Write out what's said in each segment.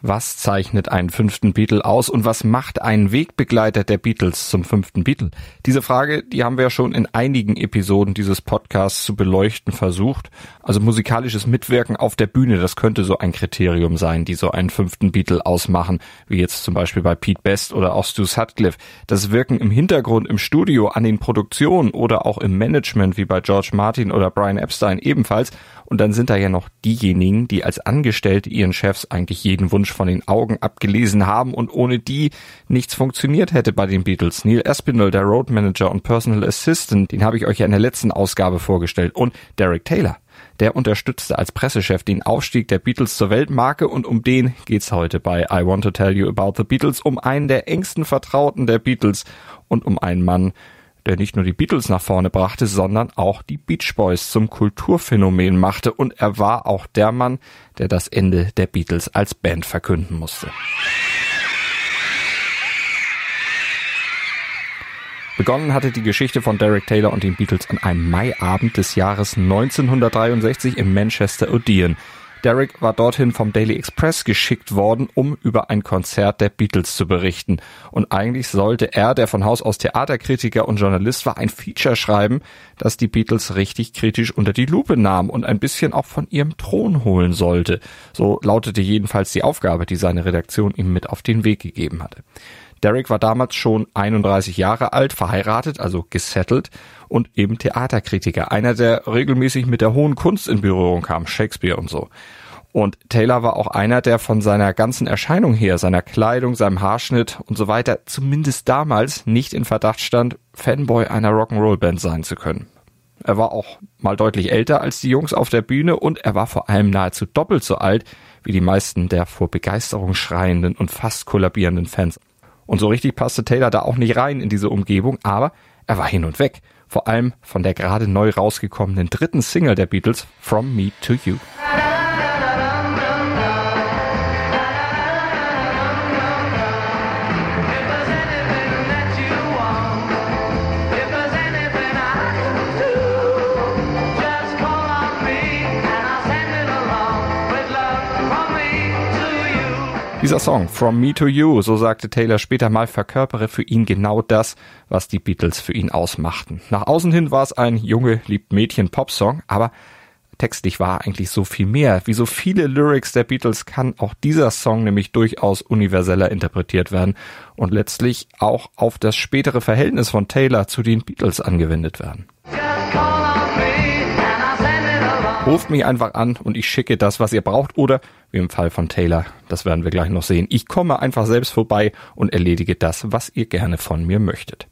Was zeichnet einen fünften Beatle aus und was macht einen Wegbegleiter der Beatles zum fünften Beatle? Diese Frage, die haben wir ja schon in einigen Episoden dieses Podcasts zu beleuchten versucht. Also musikalisches Mitwirken auf der Bühne, das könnte so ein Kriterium sein, die so einen fünften Beatle ausmachen, wie jetzt zum Beispiel bei Pete Best oder auch Stu Sutcliffe. Das Wirken im Hintergrund, im Studio, an den Produktionen oder auch im Management, wie bei George Martin oder Brian Epstein ebenfalls. Und dann sind da ja noch diejenigen, die als Angestellte ihren Chefs eigentlich jeden Wunsch von den Augen abgelesen haben und ohne die nichts funktioniert hätte bei den Beatles. Neil Espinel, der Road Manager und Personal Assistant, den habe ich euch ja in der letzten Ausgabe vorgestellt. Und Derek Taylor, der unterstützte als Pressechef den Aufstieg der Beatles zur Weltmarke und um den geht's heute bei I Want to Tell You About the Beatles, um einen der engsten Vertrauten der Beatles und um einen Mann, der nicht nur die Beatles nach vorne brachte, sondern auch die Beach Boys zum Kulturphänomen machte und er war auch der Mann, der das Ende der Beatles als Band verkünden musste. Begonnen hatte die Geschichte von Derek Taylor und den Beatles an einem Maiabend des Jahres 1963 im Manchester Odeon. Derek war dorthin vom Daily Express geschickt worden, um über ein Konzert der Beatles zu berichten. Und eigentlich sollte er, der von Haus aus Theaterkritiker und Journalist war, ein Feature schreiben, das die Beatles richtig kritisch unter die Lupe nahm und ein bisschen auch von ihrem Thron holen sollte. So lautete jedenfalls die Aufgabe, die seine Redaktion ihm mit auf den Weg gegeben hatte. Derek war damals schon 31 Jahre alt, verheiratet, also gesettelt und eben Theaterkritiker. Einer, der regelmäßig mit der hohen Kunst in Berührung kam, Shakespeare und so. Und Taylor war auch einer, der von seiner ganzen Erscheinung her, seiner Kleidung, seinem Haarschnitt und so weiter, zumindest damals nicht in Verdacht stand, Fanboy einer Rock'n'Roll-Band sein zu können. Er war auch mal deutlich älter als die Jungs auf der Bühne und er war vor allem nahezu doppelt so alt wie die meisten der vor Begeisterung schreienden und fast kollabierenden Fans. Und so richtig passte Taylor da auch nicht rein in diese Umgebung, aber er war hin und weg. Vor allem von der gerade neu rausgekommenen dritten Single der Beatles, From Me to You. Dieser Song, From Me to You, so sagte Taylor später mal, verkörpere für ihn genau das, was die Beatles für ihn ausmachten. Nach außen hin war es ein Junge liebt Mädchen Popsong, aber textlich war eigentlich so viel mehr. Wie so viele Lyrics der Beatles kann auch dieser Song nämlich durchaus universeller interpretiert werden und letztlich auch auf das spätere Verhältnis von Taylor zu den Beatles angewendet werden. Ruft mich einfach an und ich schicke das, was ihr braucht. Oder, wie im Fall von Taylor, das werden wir gleich noch sehen, ich komme einfach selbst vorbei und erledige das, was ihr gerne von mir möchtet.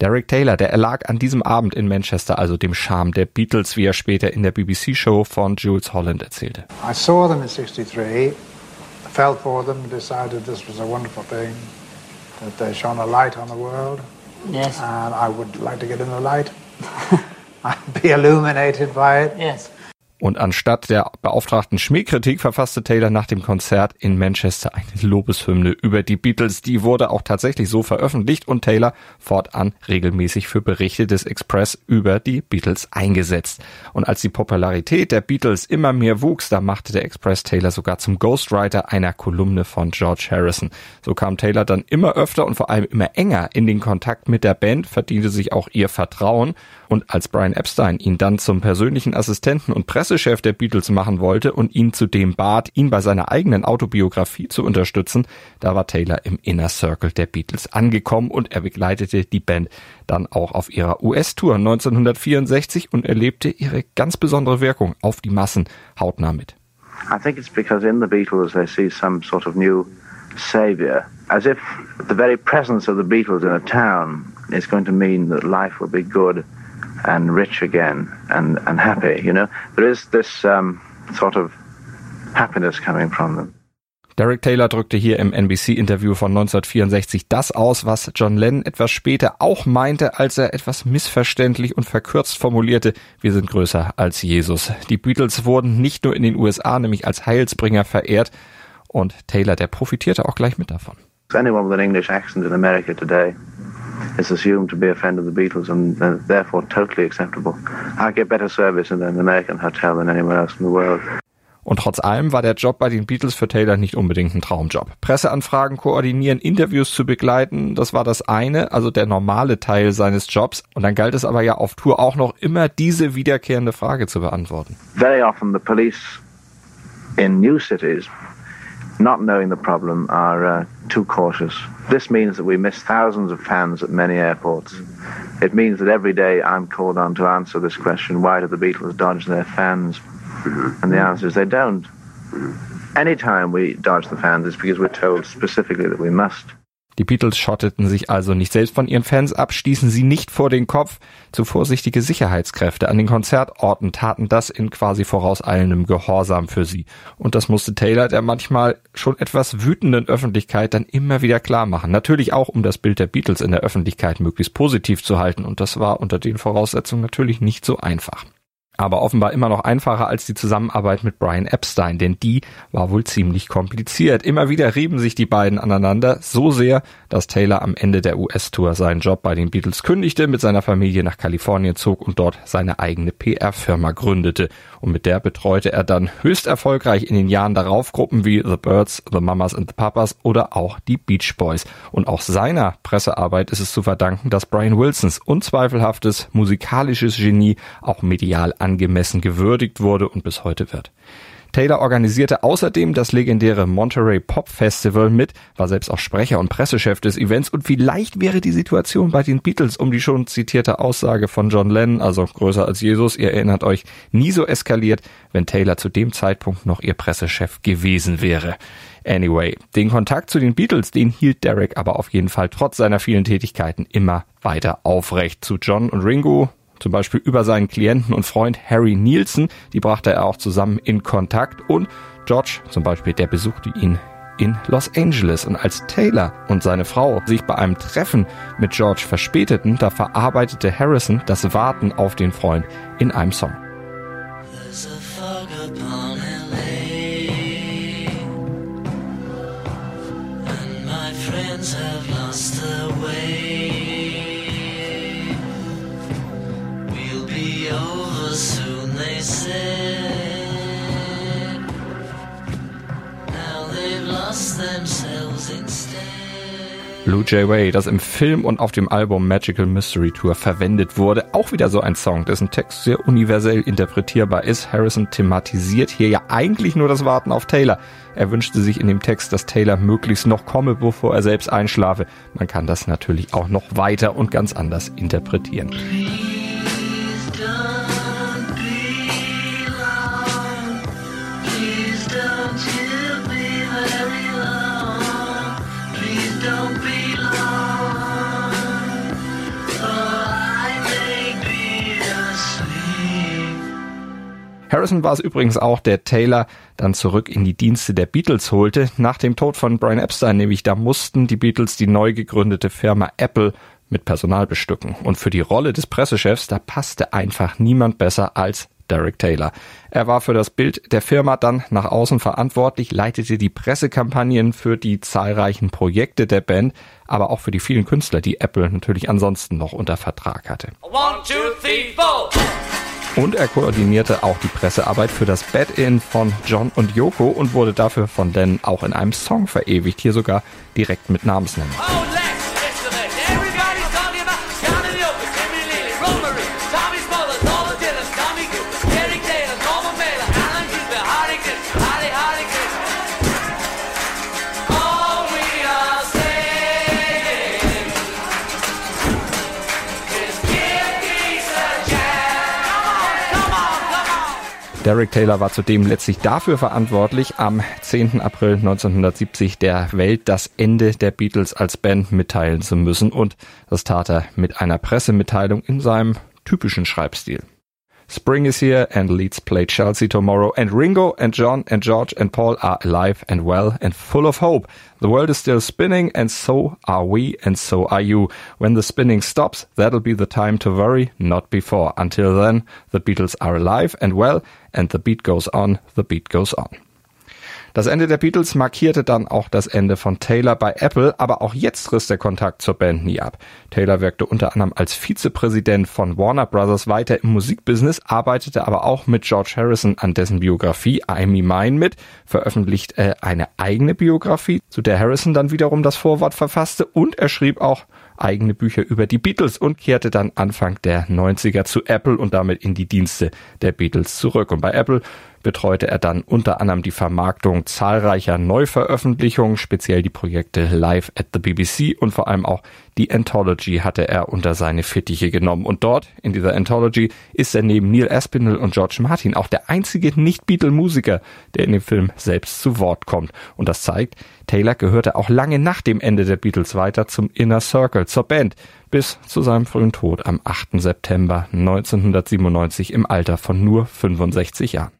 Derek Taylor, der erlag an diesem Abend in Manchester also dem Charme der Beatles, wie er später in der BBC-Show von Jules Holland erzählte. I saw them in 63, felt for them, decided this was a wonderful thing, that they shone a light on the world. Yes. And I would like to get in the light. I'd be illuminated by it. Yes. Und anstatt der beauftragten Schmähkritik verfasste Taylor nach dem Konzert in Manchester eine Lobeshymne über die Beatles. Die wurde auch tatsächlich so veröffentlicht und Taylor fortan regelmäßig für Berichte des Express über die Beatles eingesetzt. Und als die Popularität der Beatles immer mehr wuchs, da machte der Express Taylor sogar zum Ghostwriter einer Kolumne von George Harrison. So kam Taylor dann immer öfter und vor allem immer enger in den Kontakt mit der Band, verdiente sich auch ihr Vertrauen und als Brian Epstein ihn dann zum persönlichen Assistenten und Pressechef der Beatles machen wollte und ihn zudem bat, ihn bei seiner eigenen Autobiografie zu unterstützen, da war Taylor im Inner Circle der Beatles angekommen und er begleitete die Band dann auch auf ihrer US-Tour 1964 und erlebte ihre ganz besondere Wirkung auf die Massen hautnah mit. I think it's because in the Beatles they see some sort of new savior, as if the very presence of the Beatles in a town is going to mean that life will be good and rich again and, and happy. You know, there is this um, sort of happiness coming from them. Derek Taylor drückte hier im NBC-Interview von 1964 das aus, was John Lennon etwas später auch meinte, als er etwas missverständlich und verkürzt formulierte, wir sind größer als Jesus. Die Beatles wurden nicht nur in den USA nämlich als Heilsbringer verehrt und Taylor, der profitierte auch gleich mit davon. Anyone with an English accent in America today is assumed to be a friend of the Beatles and uh, therefore totally acceptable. I get better service in an American hotel than anywhere else in the world. Und trotz allem war der Job bei den Beatles für Taylor nicht unbedingt ein Traumjob. Presseanfragen koordinieren, Interviews zu begleiten, das war das eine, also der normale Teil seines Jobs. Und dann galt es aber ja auf Tour auch noch immer diese wiederkehrende Frage zu beantworten. Very often the police in new cities, not knowing the problem, are uh, too cautious. This means that we miss thousands of fans at many airports. It means that every day I'm called on to answer this question, why do the Beatles dodge their fans? And the answer is they don't. Anytime we dodge the fans, it's because we're told specifically that we must. Die Beatles schotteten sich also nicht selbst von ihren Fans ab, stießen sie nicht vor den Kopf. Zu vorsichtige Sicherheitskräfte an den Konzertorten taten das in quasi vorauseilendem Gehorsam für sie. Und das musste Taylor der manchmal schon etwas wütenden Öffentlichkeit dann immer wieder klar machen. Natürlich auch, um das Bild der Beatles in der Öffentlichkeit möglichst positiv zu halten. Und das war unter den Voraussetzungen natürlich nicht so einfach aber offenbar immer noch einfacher als die Zusammenarbeit mit Brian Epstein, denn die war wohl ziemlich kompliziert. Immer wieder rieben sich die beiden aneinander, so sehr, dass Taylor am Ende der US-Tour seinen Job bei den Beatles kündigte, mit seiner Familie nach Kalifornien zog und dort seine eigene PR-Firma gründete. Und mit der betreute er dann höchst erfolgreich in den Jahren darauf Gruppen wie The Birds, The Mamas and the Papas oder auch die Beach Boys. Und auch seiner Pressearbeit ist es zu verdanken, dass Brian Wilsons unzweifelhaftes musikalisches Genie auch medial angemessen gewürdigt wurde und bis heute wird. Taylor organisierte außerdem das legendäre Monterey Pop Festival mit, war selbst auch Sprecher und Pressechef des Events und vielleicht wäre die Situation bei den Beatles um die schon zitierte Aussage von John Lennon, also größer als Jesus, ihr erinnert euch, nie so eskaliert, wenn Taylor zu dem Zeitpunkt noch ihr Pressechef gewesen wäre. Anyway, den Kontakt zu den Beatles, den hielt Derek aber auf jeden Fall trotz seiner vielen Tätigkeiten immer weiter aufrecht. Zu John und Ringo zum Beispiel über seinen Klienten und Freund Harry Nielsen, die brachte er auch zusammen in Kontakt und George zum Beispiel, der besuchte ihn in Los Angeles. Und als Taylor und seine Frau sich bei einem Treffen mit George verspäteten, da verarbeitete Harrison das Warten auf den Freund in einem Song. Blue Jay Way, das im Film und auf dem Album Magical Mystery Tour verwendet wurde. Auch wieder so ein Song, dessen Text sehr universell interpretierbar ist. Harrison thematisiert hier ja eigentlich nur das Warten auf Taylor. Er wünschte sich in dem Text, dass Taylor möglichst noch komme, bevor er selbst einschlafe. Man kann das natürlich auch noch weiter und ganz anders interpretieren. Harrison war es übrigens auch, der Taylor dann zurück in die Dienste der Beatles holte. Nach dem Tod von Brian Epstein nämlich, da mussten die Beatles die neu gegründete Firma Apple mit Personal bestücken. Und für die Rolle des Pressechefs, da passte einfach niemand besser als Derek Taylor. Er war für das Bild der Firma dann nach außen verantwortlich, leitete die Pressekampagnen für die zahlreichen Projekte der Band, aber auch für die vielen Künstler, die Apple natürlich ansonsten noch unter Vertrag hatte. One, two, three, und er koordinierte auch die Pressearbeit für das Bed-In von John und Yoko und wurde dafür von Dan auch in einem Song verewigt, hier sogar direkt mit Namensnennung. Oh, Derek Taylor war zudem letztlich dafür verantwortlich, am 10. April 1970 der Welt das Ende der Beatles als Band mitteilen zu müssen und das tat er mit einer Pressemitteilung in seinem typischen Schreibstil. Spring is here and Leeds play Chelsea tomorrow and Ringo and John and George and Paul are alive and well and full of hope. The world is still spinning and so are we and so are you. When the spinning stops, that'll be the time to worry, not before. Until then, the Beatles are alive and well and the beat goes on, the beat goes on. Das Ende der Beatles markierte dann auch das Ende von Taylor bei Apple, aber auch jetzt riss der Kontakt zur Band nie ab. Taylor wirkte unter anderem als Vizepräsident von Warner Brothers weiter im Musikbusiness, arbeitete aber auch mit George Harrison an dessen Biografie I Me Mine mit, veröffentlicht äh, eine eigene Biografie, zu der Harrison dann wiederum das Vorwort verfasste und er schrieb auch eigene Bücher über die Beatles und kehrte dann Anfang der 90er zu Apple und damit in die Dienste der Beatles zurück. Und bei Apple betreute er dann unter anderem die Vermarktung zahlreicher Neuveröffentlichungen, speziell die Projekte Live at the BBC und vor allem auch die Anthology hatte er unter seine Fittiche genommen. Und dort, in dieser Anthology, ist er neben Neil Aspinall und George Martin auch der einzige Nicht-Beatle-Musiker, der in dem Film selbst zu Wort kommt. Und das zeigt, Taylor gehörte auch lange nach dem Ende der Beatles weiter zum Inner Circle, zur Band, bis zu seinem frühen Tod am 8. September 1997 im Alter von nur 65 Jahren.